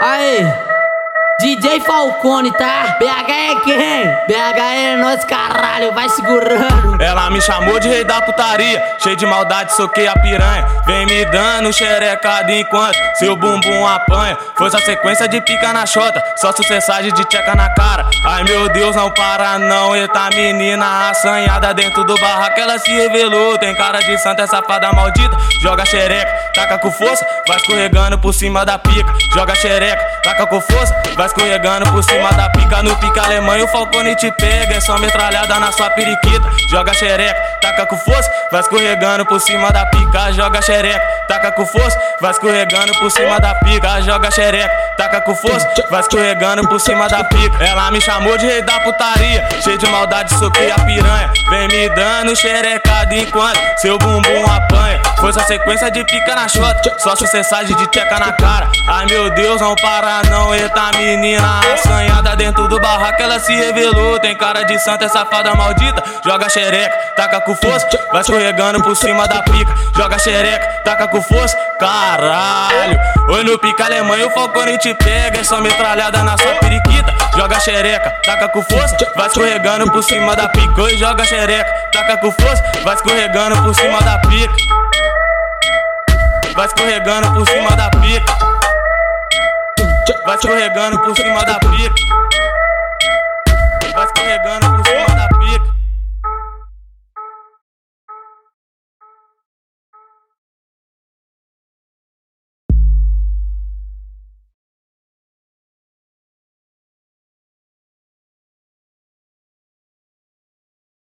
ai DJ Falcone, tá? BH é quem? BH é nós, caralho, vai segurando. Ela me chamou de rei da putaria, cheio de maldade, soquei a piranha. Vem me dando xerecada enquanto seu bumbum apanha. Foi essa sequência de pica na chota, só sucessagem de tcheca na cara. Ai meu Deus, não para não, eita menina assanhada dentro do barraco. Ela se revelou, tem cara de santa, é safada maldita. Joga xereca, taca com força, vai escorregando por cima da pica. Joga xereca, taca com força, vai escorregando por cima da pica. No pica alemão o Falcone te pega. É só metralhada na sua periquita. Joga xereca, taca com força, vai escorregando por cima da pica. Joga xereca, taca com força, vai escorregando por cima da pica. Joga xereca, taca com força, vai escorregando por cima da pica. Ela me chamou de rei da putaria, cheio de maldade, soquei a piranha. Vem me dando xerecada enquanto seu bumbum apanha. Foi essa sequência de pica na chota, só sucessagem de tcheca na cara. Ai meu Deus, não para não, eita menina assanhada dentro do barraco. Ela se revelou, tem cara de santa, é safada maldita. Joga xereca, taca com força, vai escorregando por cima da pica. Joga xereca, taca com força, caralho. Oi no pica alemão, o Falcone te pega, é só metralhada na sua periquita. Joga xereca, taca com força, vai escorregando por cima da pica. Oi, joga xereca, taca com força, vai escorregando por cima da pica. Vai escorregando por cima da pica. Vai escorregando por cima